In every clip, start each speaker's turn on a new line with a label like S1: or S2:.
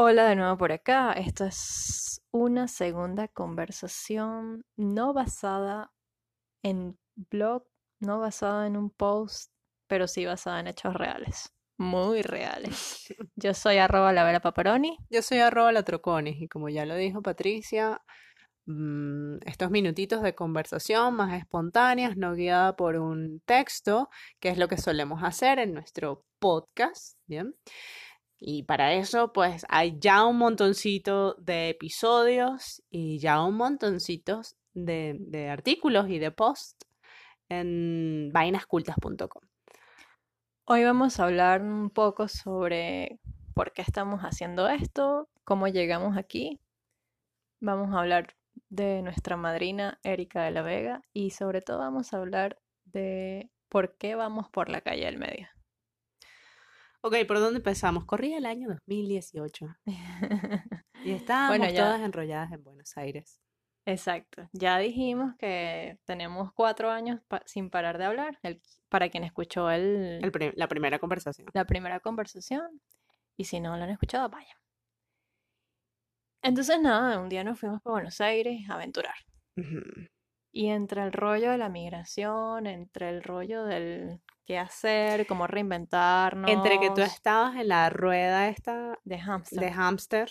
S1: Hola de nuevo por acá. Esto es una segunda conversación no basada en blog, no basada en un post, pero sí basada en hechos reales. Muy reales. Yo soy arroba la vera paparoni.
S2: Yo soy arroba la troconis y como ya lo dijo Patricia, mm, estos minutitos de conversación más espontáneas, no guiada por un texto, que es lo que solemos hacer en nuestro podcast, ¿bien? Y para eso, pues hay ya un montoncito de episodios y ya un montoncito de, de artículos y de posts en vainascultas.com.
S1: Hoy vamos a hablar un poco sobre por qué estamos haciendo esto, cómo llegamos aquí. Vamos a hablar de nuestra madrina Erika de la Vega y sobre todo vamos a hablar de por qué vamos por la calle del medio.
S2: Ok, ¿por dónde empezamos? Corría el año 2018 y estábamos
S1: Bueno, ya-
S2: todas enrolladas en Buenos Aires.
S1: Exacto. Ya dijimos que tenemos cuatro años pa- sin parar de hablar. El- para quien escuchó el,
S2: la primera conversación.
S1: la primera conversación. Y si no lo han escuchado, vayan. Entonces, nada, un día nos fuimos para Buenos Aires a aventurar.
S2: Ujú.
S1: Y entre el rollo de la migración, entre el rollo del qué hacer, cómo reinventarnos.
S2: Entre que tú estabas en la rueda esta
S1: de hamster.
S2: de hámster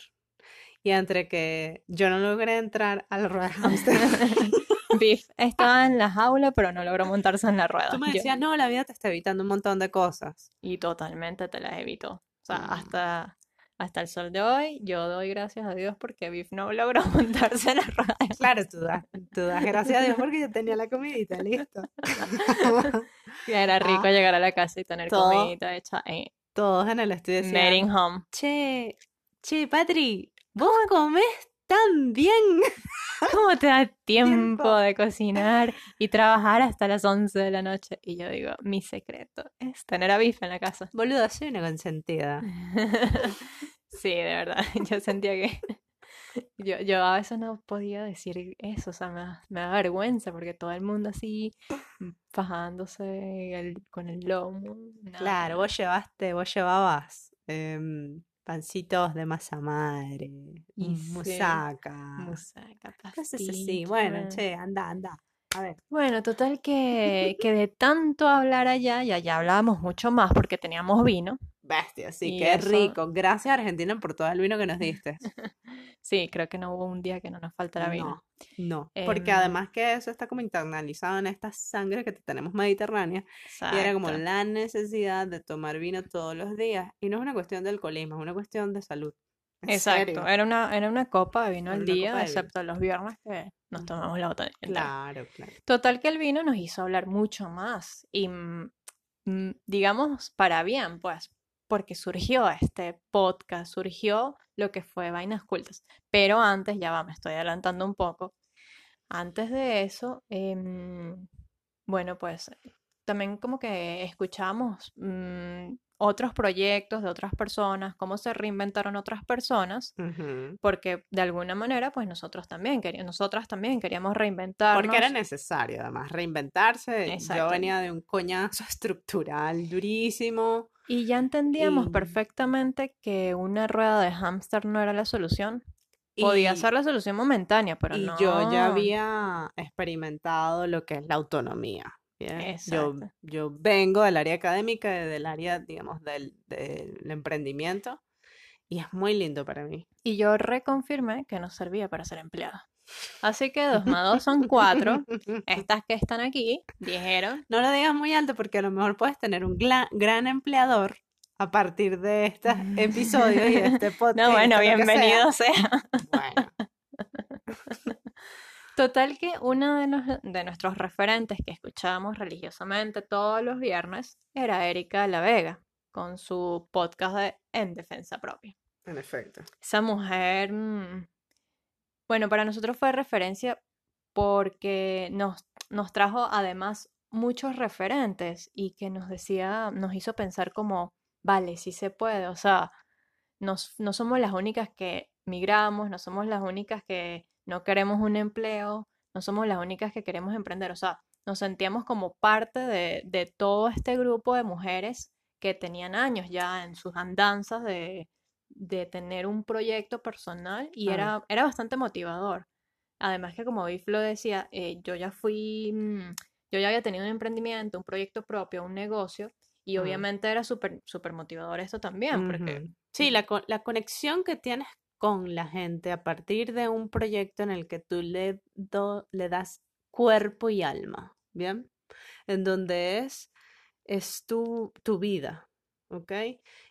S2: y entre que yo no logré entrar a la rueda de hámster.
S1: Biff estaba en la jaula, pero no logró montarse en la rueda.
S2: Tú me
S1: Yo-
S2: decías, no, la vida te está evitando un montón de cosas.
S1: y totalmente te las evitó. O sea,
S2: Mm.
S1: hasta, hasta el sol de hoy, yo doy gracias a Dios porque Biff no logró montarse en la rueda.
S2: Claro, tú das, tú das gracias a Dios porque yo tenía la comidita, listo.
S1: Y Era rico
S2: Ah,
S1: llegar a la casa y tener
S2: todo-
S1: comidita hecha
S2: Todos en el estudio decían,
S1: made in home.
S2: che, che, Patri, vos comés tan bien.
S1: ¿Cómo te da tiempo
S2: Tiempo.
S1: de cocinar y trabajar hasta las 11 de la noche? Y yo digo, mi secreto es tener a Biff en la casa.
S2: Boluda, soy una consentida.
S1: Sí, de verdad, yo sentía que yo, yo a veces no podía decir eso, o sea, me me da vergüenza porque todo el mundo así fajándose el- con el lomo.
S2: Claro, vos llevaste, vos llevabas em, pancitos de masa madre,
S1: Y
S2: musaca,
S1: Musaca,
S2: así. Bueno, che, anda, anda. A ver.
S1: Bueno, total que, que de tanto hablar allá, y allá hablábamos mucho más porque teníamos vino.
S2: Bestia, sí, qué
S1: eso-
S2: rico. Gracias Argentina por todo el vino que nos diste.
S1: Sí, creo que no hubo un día que no nos faltara vino.
S2: No, no, porque
S1: Em,
S2: además que eso está como internalizado en esta sangre que tenemos mediterránea y era como
S1: Exacto.
S2: la necesidad de tomar vino todos los días y no es una cuestión de alcoholismo, es una cuestión de salud.
S1: Exacto,
S2: serio.
S1: era una, era una copa de vino
S2: Era
S1: al día, excepto los viernes que nos tomamos la botella.
S2: Claro, claro.
S1: Total que el vino nos hizo hablar mucho más y mm, digamos para bien, pues, porque surgió este podcast, surgió lo que fue Vainas Cultas. Pero antes, ya va, me estoy adelantando un poco. Antes de eso, em, bueno, pues también como que escuchamos mm, otros proyectos de otras personas, cómo se reinventaron otras personas, porque de alguna manera, pues nosotros también queríamos, nosotras también queríamos reinventarnos.
S2: Porque era necesario, además, reinventarse. Yo venía de un coñazo estructural durísimo.
S1: Y ya entendíamos
S2: Y-
S1: perfectamente que una rueda de hámster no era la solución. Podía
S2: Y-
S1: ser la solución momentánea, pero
S2: y
S1: no.
S2: yo ya había experimentado lo que es la autonomía. Yo, yo vengo del área académica, y del área, digamos, del, del emprendimiento, y es muy lindo para mí.
S1: Y yo reconfirmé que no servía para ser empleada. Así que dos más dos son cuatro. Estas que están aquí dijeron,
S2: No lo digas muy alto porque a lo mejor puedes tener un gran empleador a partir de estos episodios y de este podcast.
S1: no, bueno,
S2: sea.
S1: bienvenido sea.
S2: Bueno,
S1: Total que uno de, nos- de nuestros referentes que escuchábamos religiosamente todos los viernes era Erika La Vega, con su podcast de En Defensa Propia.
S2: en efecto.
S1: Esa mujer, mm, bueno, para nosotros fue referencia porque nos, nos trajo además muchos referentes y que nos decía, nos hizo pensar como, vale, sí se puede, o sea, no somos las únicas que migramos, no somos las únicas que no queremos un empleo, no somos las únicas que queremos emprender, o sea, nos sentíamos como parte de, de todo este grupo de mujeres que tenían años ya en sus andanzas de, de tener un proyecto personal y
S2: Ah.
S1: era, era bastante motivador. Además que como Biff lo decía, eh, yo ya fui, mm, yo ya había tenido un emprendimiento, un proyecto propio, un negocio y
S2: Ah.
S1: obviamente era súper súper motivador esto también porque.
S2: Sí, la, la conexión que tienes con la gente a partir de un proyecto en el que tú le, do- le das cuerpo y alma, ¿bien? En donde es, es tu, tu vida, ¿ok?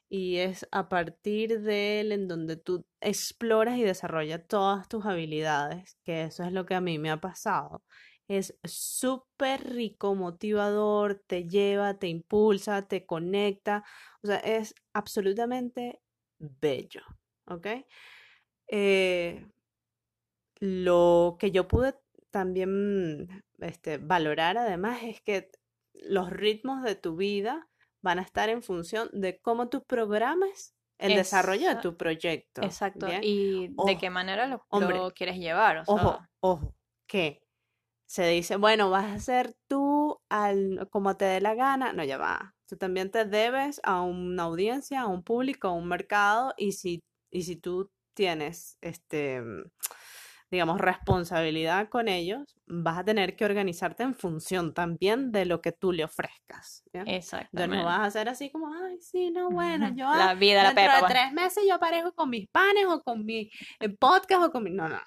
S2: Y es a partir de él en donde tú exploras y desarrollas todas tus habilidades, que eso es lo que a mí me ha pasado. Es súper rico, motivador, te lleva, te impulsa, te conecta. O sea, es absolutamente bello, ¿ok? Eh, lo que yo pude también este, valorar además es que los ritmos de tu vida van a estar en función de cómo tú programes el desarrollo de tu proyecto.
S1: exacto
S2: ¿bien?
S1: y de qué manera lo,
S2: hombre,
S1: lo quieres llevar, o
S2: Ojo,
S1: sea,
S2: ojo, que se dice, bueno, vas a ser tú al, como te dé la gana. No, ya va. Tú también te debes a una audiencia, a un público, a un mercado, y si, y si tú tienes, este, digamos, responsabilidad con ellos, vas a tener que organizarte en función también de lo que tú le ofrezcas.
S1: exactamente.
S2: no vas a hacer así como, ay, sí, no, bueno, yo
S1: La vida, la pepa,
S2: de
S1: pues.
S2: tres meses yo aparezco con mis panes o con mi eh, podcast o con mi... No, no,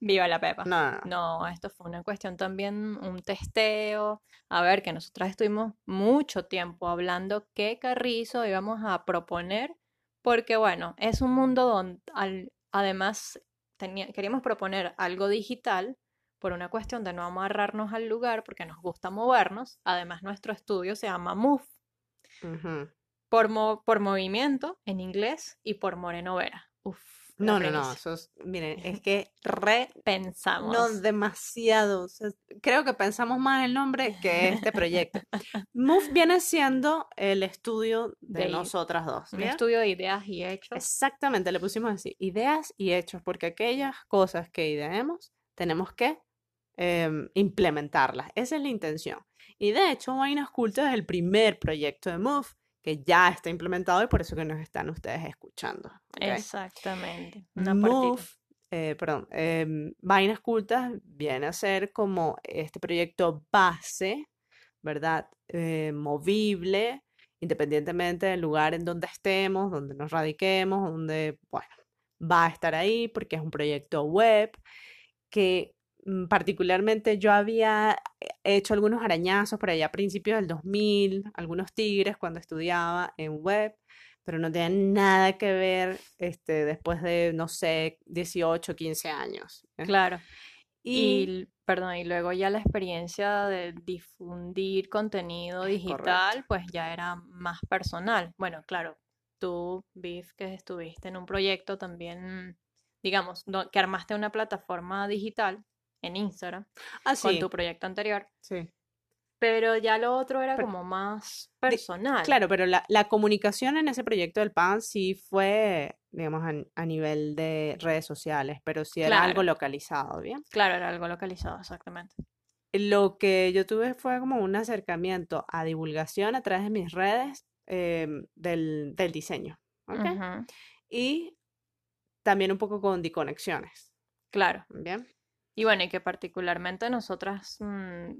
S1: Viva la pepa.
S2: no, no. no.
S1: No, esto fue una cuestión también, un testeo. A ver, que nosotras estuvimos mucho tiempo hablando qué carrizo íbamos a proponer, porque bueno, es un mundo donde al- además tenía- queríamos proponer algo digital por una cuestión de no amarrarnos al lugar, porque nos gusta movernos. Además, nuestro estudio se llama Move, por, mo- por movimiento en inglés y por Moreno Vera. Uf,
S2: No, no, no, miren, es que re, no
S1: Pensamos.
S2: demasiado, o sea, creo que pensamos más el nombre que este proyecto. Move viene siendo el estudio de
S1: De-
S2: nosotras dos,
S1: Un estudio de ideas y hechos.
S2: Exactamente, le pusimos así, ideas y hechos, porque aquellas cosas que ideemos tenemos que em, implementarlas, esa es la intención. Y de hecho, Vainas Cultas es el primer proyecto de Move que ya está implementado y por eso que nos están ustedes escuchando.
S1: Exactamente. Una
S2: Move, eh, perdón, em, Vainas Cultas viene a ser como este proyecto base, ¿verdad? Eh, movible, independientemente del lugar en donde estemos, donde nos radiquemos, donde, bueno, va a estar ahí porque es un proyecto web que particularmente yo había hecho algunos arañazos por allá a principios del 2000, algunos tigres cuando estudiaba en web, pero no tenía nada que ver este, después de, no sé, 18, 15 años. ¿eh?
S1: Claro. Y, perdón, y luego ya la experiencia de difundir contenido digital, pues ya era más personal. Bueno, claro, tú, Biff, que estuviste en un proyecto también, digamos, que armaste una plataforma digital en Instagram
S2: ah,
S1: con tu proyecto anterior,
S2: sí.
S1: pero ya lo otro era
S2: Pero-
S1: como más personal.
S2: Claro, pero la, la comunicación en ese proyecto del PAN sí fue, digamos, a, a nivel de redes sociales, pero sí era algo localizado, ¿bien?
S1: Claro, era algo localizado, exactamente.
S2: Lo que yo tuve fue como un acercamiento a divulgación a través de mis redes em, del, del diseño, ¿ok?
S1: Ujú,
S2: Y también un poco con conexiones,
S1: Claro.
S2: ¿bien?
S1: Y bueno, y que particularmente nosotras mm,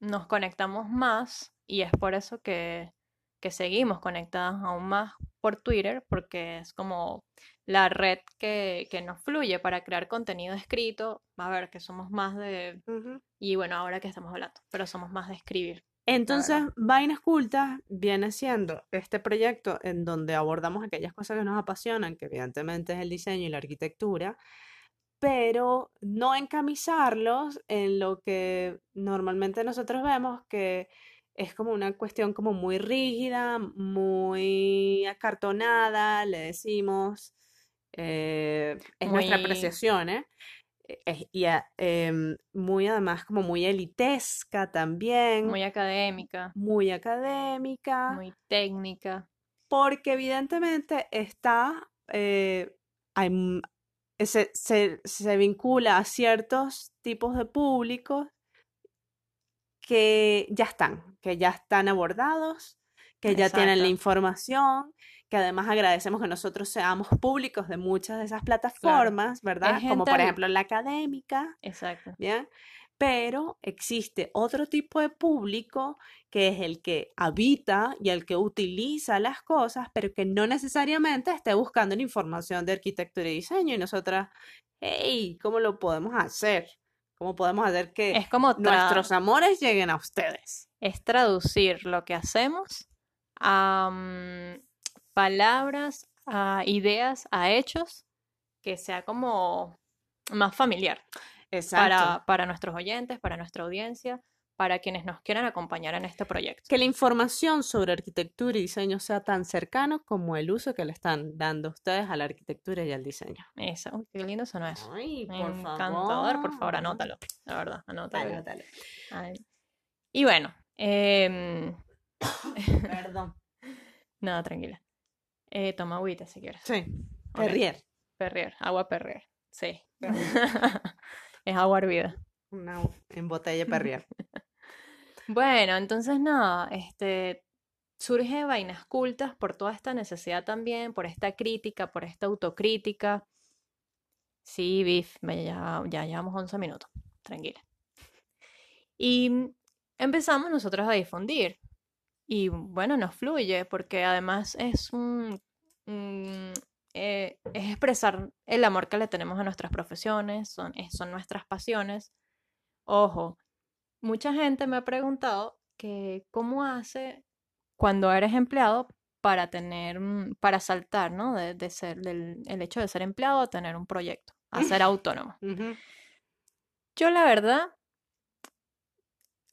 S1: nos conectamos más y es por eso que, que seguimos conectadas aún más por Twitter, porque es como la red que, que nos fluye para crear contenido escrito. A ver, que somos más de... Y bueno, ahora que estamos hablando, pero somos más de escribir.
S2: Entonces, Vainas Cultas viene siendo este proyecto en donde abordamos aquellas cosas que nos apasionan, que evidentemente es el diseño y la arquitectura, pero no encamisarlos en lo que normalmente nosotros vemos que es como una cuestión como muy rígida, muy acartonada, le decimos, eh, es nuestra apreciación, ¿eh? Es- y a- em, muy además como muy elitesca también,
S1: Muy académica,
S2: muy académica,
S1: muy técnica.
S2: porque evidentemente está, eh, hay se, se- se vincula a ciertos tipos de públicos que ya están, que ya están abordados, que ya tienen la información, que además agradecemos que nosotros seamos públicos de muchas de esas plataformas, ¿verdad?
S1: Es
S2: Como por ejemplo la académica,
S1: Exacto.
S2: ¿bien? Pero existe otro tipo de público que es el que habita y el que utiliza las cosas, pero que no necesariamente esté buscando la información de arquitectura y diseño. Y nosotras, hey, ¿cómo lo podemos hacer? ¿Cómo podemos hacer que
S1: Es como
S2: nuestros amores lleguen a ustedes?
S1: es traducir lo que hacemos a mm, palabras, a ideas, a hechos, que sea como más familiar. Para, para nuestros oyentes, para nuestra audiencia, para quienes nos quieran acompañar en este proyecto.
S2: Que la información sobre arquitectura y diseño sea tan cercano como el uso que le están dando ustedes a la arquitectura y al diseño.
S1: Eso, uy, qué lindo sonó eso.
S2: Ay, por
S1: Encantador, por favor,
S2: favor.
S1: anótalo. La verdad, anótalo.
S2: Anótalo.
S1: Y bueno, em,
S2: Perdón.
S1: nada, tranquila. Eh, toma agüita si quieres.
S2: Sí. Perrier.
S1: Perrier, agua Perrier. Sí. es agua hervida.
S2: Una en botella Perrier.
S1: Bueno, entonces nada, este surge Vainas Cultas por toda esta necesidad también, por esta crítica, por esta autocrítica. Sí, Biff, ya, ya llevamos 11 minutos, tranquila. Y empezamos nosotros a difundir. Y bueno, nos fluye, porque además es un, un, eh, es expresar el amor que le tenemos a nuestras profesiones, son, son nuestras pasiones. Ojo, mucha gente me ha preguntado que cómo hace cuando eres empleado para tener, mm, para saltar, ¿no? De, de ser, del el hecho de ser empleado a tener un proyecto, a ser autónomo. Yo la verdad,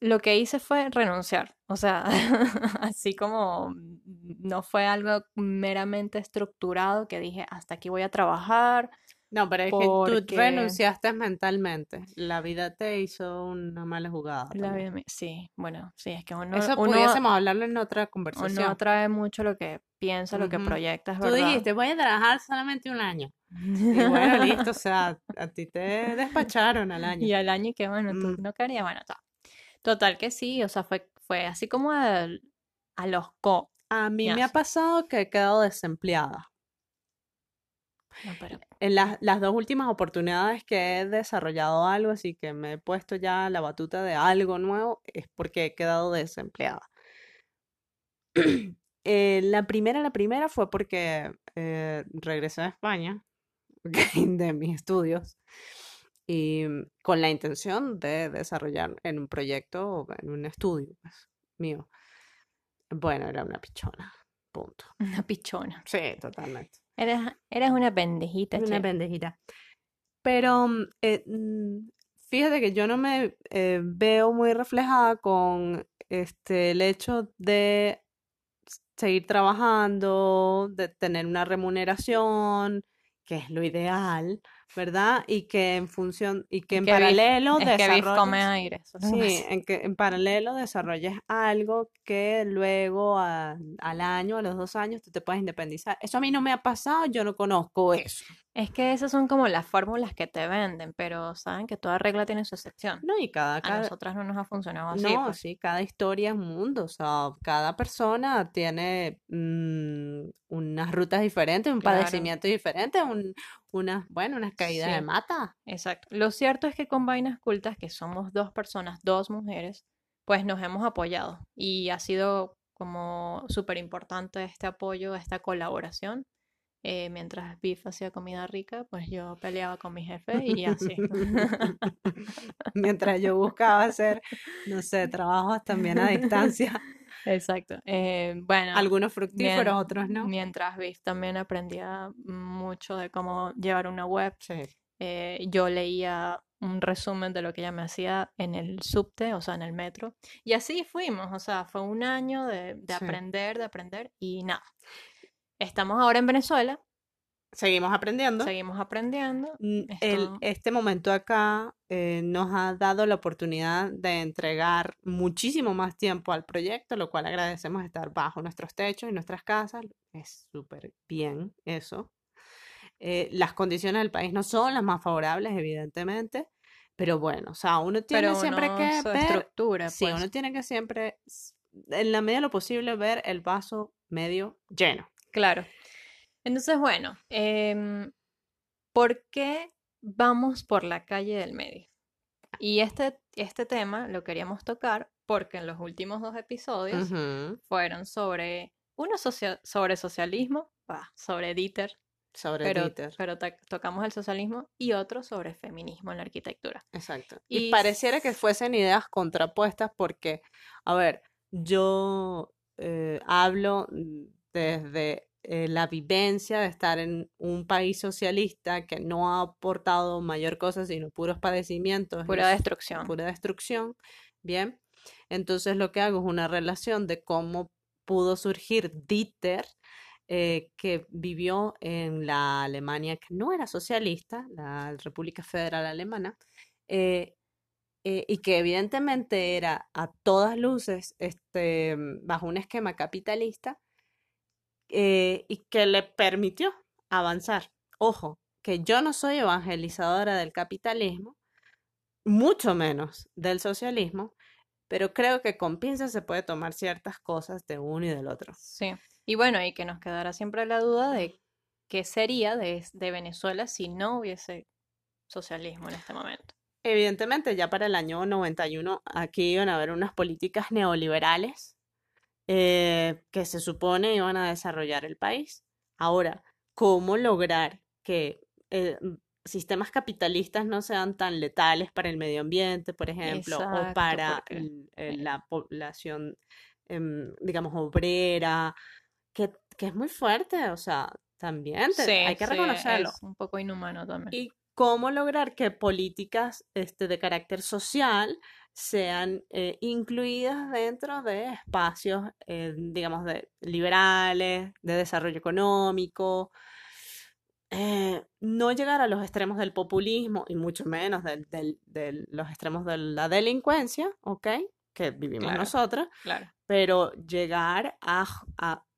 S1: lo que hice fue renunciar. O sea, así como no fue algo meramente estructurado que dije, hasta aquí voy a trabajar.
S2: No, pero es que tú
S1: Porque-
S2: renunciaste mentalmente. La vida te hizo una mala jugada.
S1: La vida Sí, bueno, sí, es que uno,
S2: Eso
S1: uno,
S2: pudiésemos hablarlo en otra
S1: uno
S2: conversación.
S1: atrae mucho lo que piensa, lo que
S2: Ujú.
S1: proyecta, es
S2: Tú
S1: verdad.
S2: dijiste, voy a trabajar solamente un año. Y bueno, listo, o sea, a ti te despacharon al año.
S1: Y al año que, bueno, tú
S2: Mm.
S1: no querías, bueno, ta. Total que sí, o sea, fue, fue así como a los co.
S2: A mí me ha pasado que he quedado desempleada.
S1: No, pero
S2: En las, las dos últimas oportunidades que he desarrollado algo, así que me he puesto ya la batuta de algo nuevo, es porque he quedado desempleada. Eh, la primera, la primera fue porque eh, regresé a España de mis estudios y mm, con la intención de desarrollar en un proyecto, en un estudio pues, mío. Bueno, era una pichona, punto.
S1: una pichona.
S2: Sí, totalmente.
S1: Eres, eres una pendejita,
S2: Una
S1: che.
S2: pendejita. Pero mm, eh, mm, fíjate que yo no me eh, veo muy reflejada con este, el hecho de seguir trabajando, de tener una remuneración, que es lo ideal, ¿verdad? Y que en función, y que en
S1: que
S2: paralelo
S1: Es que Biff come
S2: desarrolles-
S1: aire. eso
S2: Sí, en que en paralelo desarrolles algo que luego a- al año, a los dos años, tú te puedes independizar. Eso a mí no me ha pasado, yo no conozco eso.
S1: Es que esas son como las fórmulas que te venden, pero saben que toda regla tiene su excepción.
S2: No, y cada,
S1: A
S2: cada,
S1: nosotras no nos ha funcionado así,
S2: no,
S1: pues.
S2: sí, cada historia es un mundo, o sea, cada persona tiene mm, unas rutas diferentes, un
S1: Claro.
S2: padecimiento diferente, un, unas, bueno, unas caídas de
S1: Sí.
S2: mata.
S1: Exacto. Lo cierto es que con Vainas Cultas, que somos dos personas, dos mujeres, pues nos hemos apoyado y ha sido como súper importante este apoyo, esta colaboración. Eh, mientras Biff hacía comida rica, pues yo peleaba con mi jefe y así.
S2: Mientras yo buscaba hacer, no sé, trabajos también a distancia,
S1: Exacto. Eh, bueno,
S2: algunos fructíferos, otros no.
S1: mientras Biff también aprendía mucho de cómo llevar una web,
S2: Sí.
S1: eh, yo leía un resumen de lo que ella me hacía en el subte, o sea, en el metro. Y así fuimos, o sea, fue un año de, de
S2: Sí.
S1: aprender, de aprender y nada. Estamos ahora en Venezuela,
S2: Seguimos aprendiendo.
S1: seguimos aprendiendo.
S2: Mm, el- este momento acá eh, nos ha dado la oportunidad de entregar muchísimo más tiempo al proyecto, lo cual agradecemos estar bajo nuestros techos y nuestras casas. Es súper bien eso. Eh, las condiciones del país no son las más favorables, evidentemente, pero bueno, o sea, uno tiene siempre que ver,
S1: estructura,
S2: sí,
S1: pues.
S2: uno tiene que siempre, en la medida de lo posible, ver el vaso medio lleno.
S1: Claro. Entonces, bueno, em, ¿por qué vamos por la calle del medio? Y este, este tema lo queríamos tocar porque en los últimos dos episodios fueron sobre, uno socia- sobre socialismo, bah, sobre Dieter,
S2: Sobre
S1: pero,
S2: Dieter.
S1: pero tocamos el socialismo, y otro sobre feminismo en la arquitectura.
S2: Exacto. Y
S1: Y
S2: pareciera que fuesen ideas contrapuestas porque, a ver, yo eh, hablo mm, desde eh, la vivencia de estar en un país socialista que no ha aportado mayor cosa sino puros padecimientos
S1: Pura destrucción.
S2: pura destrucción, ¿bien? Entonces lo que hago es una relación de cómo pudo surgir Dieter, eh, que vivió en la Alemania que no era socialista, la República Federal Alemana, eh, eh, y que evidentemente era a todas luces este, bajo un esquema capitalista eh, y que le permitió avanzar. Ojo, que yo no soy evangelizadora del capitalismo, mucho menos del socialismo, pero creo que con pinzas se puede tomar ciertas cosas de uno y del otro.
S1: Sí. Y bueno, y que nos quedará siempre la duda de qué sería de, de Venezuela si no hubiese socialismo en este momento.
S2: Evidentemente, ya para el año 91 aquí iban a haber unas políticas neoliberales eh, que se supone iban a desarrollar el país. Ahora, ¿cómo lograr que eh, sistemas capitalistas no sean tan letales para el medio ambiente, por ejemplo, o para
S1: porque
S2: el- el-
S1: eh,
S2: la población, em, digamos, obrera, que, que es muy fuerte, o sea, también te-
S1: sí,
S2: hay que
S1: sí,
S2: reconocerlo.
S1: es un poco inhumano también.
S2: Y cómo lograr que políticas este, de carácter social sean eh, incluidas dentro de espacios, eh, digamos, de liberales, de desarrollo económico, eh, no llegar a los extremos del populismo y mucho menos de los extremos de la delincuencia, ¿ok? Que vivimos
S1: Claro.
S2: nosotras,
S1: Claro.
S2: pero llegar a,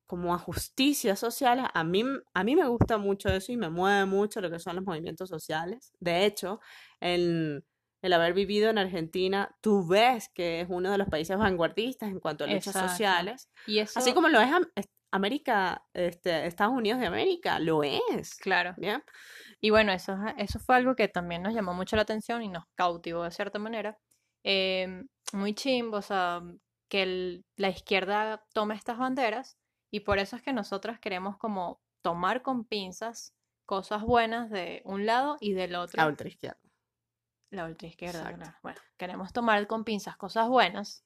S2: como a justicias sociales, a mí, a mí me gusta mucho eso y me mueve mucho lo que son los movimientos sociales. De hecho, el, el haber vivido en Argentina, tú ves que es uno de los países vanguardistas en cuanto a luchas
S1: Exacto.
S2: sociales,
S1: Y
S2: así como lo es Am- es- América, este, Estados Unidos de América, lo es.
S1: claro.
S2: ¿Bien?
S1: Y bueno, eso, es- eso fue algo que también nos llamó mucho la atención y nos cautivó de cierta manera. Em, muy chimbo, o sea, que el- la izquierda tome estas banderas y por eso es que nosotras queremos como tomar con pinzas cosas buenas de un lado y del otro.
S2: La ultraizquierda.
S1: La ultraizquierda,
S2: Exacto.
S1: claro. Bueno, queremos tomar con pinzas cosas buenas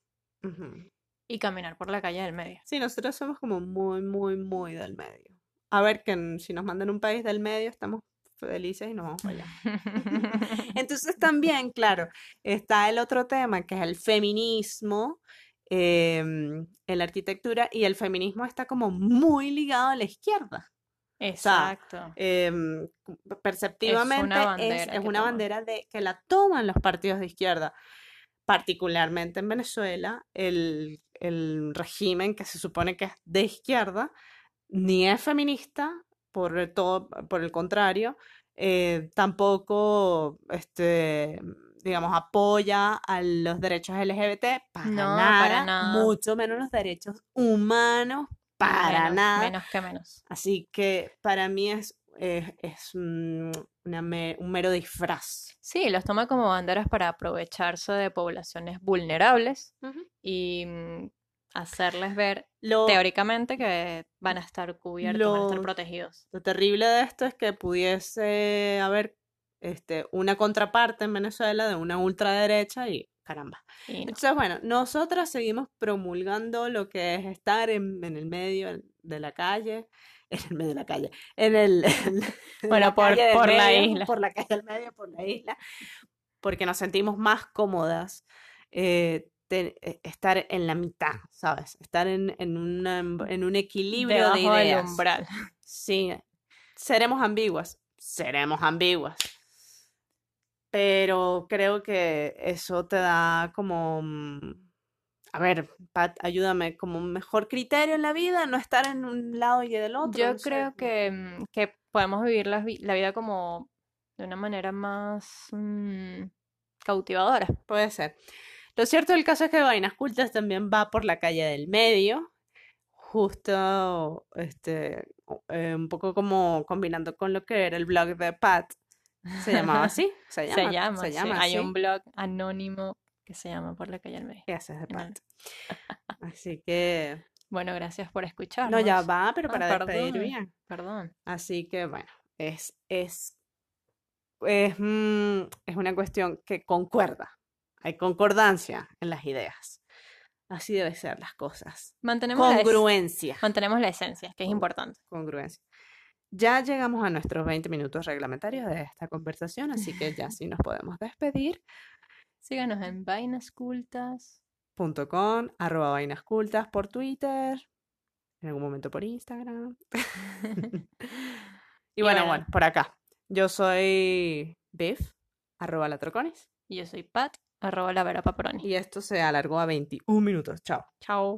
S1: y caminar por la calle del medio.
S2: Sí, nosotros somos como muy, muy, muy del medio. A ver, que si nos mandan un país del medio, estamos felices y nos vamos allá. Entonces también, claro, está el otro tema que es el feminismo em, en la arquitectura y el feminismo está como muy ligado a la izquierda.
S1: Exacto.
S2: Em, perceptivamente es,
S1: bandera
S2: es una bandera de, que la toman los partidos de izquierda, particularmente en Venezuela, el, el régimen que se supone que es de izquierda, ni es feminista, por el todo, por el contrario, eh, tampoco, este, digamos, apoya a los derechos LGBT, para
S1: No,
S2: nada,
S1: para nada.
S2: mucho menos los derechos humanos, para
S1: menos,
S2: nada.
S1: Menos que menos.
S2: Así que para mí es, es, es un, una me- un mero disfraz.
S1: Sí, los toma como banderas para aprovecharse de poblaciones vulnerables y mm, hacerles ver
S2: Lo,
S1: teóricamente que van a estar cubiertos, van a estar protegidos.
S2: lo terrible de esto es que pudiese haber este, una contraparte en Venezuela de una ultraderecha y caramba.
S1: No.
S2: Entonces, bueno, nosotras seguimos promulgando lo que es estar en, en el medio de la calle, en el medio de la calle, en el... en
S1: Bueno,
S2: la
S1: por-
S2: calle del
S1: por la
S2: medio,
S1: isla.
S2: Por la calle del medio, por la isla, porque nos sentimos más cómodas eh, eh, estar en la mitad, ¿sabes? Estar en, en, una- en un equilibrio de
S1: Debajo del
S2: ideas.
S1: umbral.
S2: Sí, seremos ambiguas, seremos ambiguas. Pero creo que eso te da como, mm, a ver, Pat, ayúdame, como un mejor criterio en la vida, no estar en un lado y del otro.
S1: Yo
S2: no
S1: creo que, mm, que podemos vivir la, vi- la vida como de una manera más mm, cautivadora.
S2: Puede ser. Lo cierto del caso es que Vainas Cultas también va por la calle del medio, justo, este, eh, un poco como combinando con lo que era el blog de Pat. ¿Se llamaba así? Se
S1: Se
S2: llama,
S1: llama,
S2: se
S1: sí.
S2: llama
S1: Hay un blog anónimo que se llama Por la calle
S2: de
S1: Vale.
S2: Pat. Así que,
S1: Bueno, gracias por
S2: no,
S1: escucharnos.
S2: ya va, pero
S1: Ah,
S2: para despedir
S1: perdón.
S2: bien.
S1: Perdón.
S2: Así que bueno, es, es, es, mm, es una cuestión que concuerda. Hay concordancia en las ideas. Así deben ser las cosas.
S1: Mantenemos la, es-
S2: Congruencia.
S1: mantenemos la esencia, que es importante.
S2: Congruencia. Ya llegamos a nuestros 20 minutos reglamentarios de esta conversación, así que ya sí nos podemos despedir.
S1: Síganos en Vainas Cultas.
S2: Punto com, arroba vainas cultas por Twitter, en algún momento por Instagram. Y
S1: Y
S2: bueno,
S1: bueno.
S2: bueno, por acá. Yo soy Biff, arroba latroconis.
S1: Y yo soy Pat, arroba la Vera Paproni.
S2: Y esto se alargó a 21 minutos. Chao.
S1: Chao.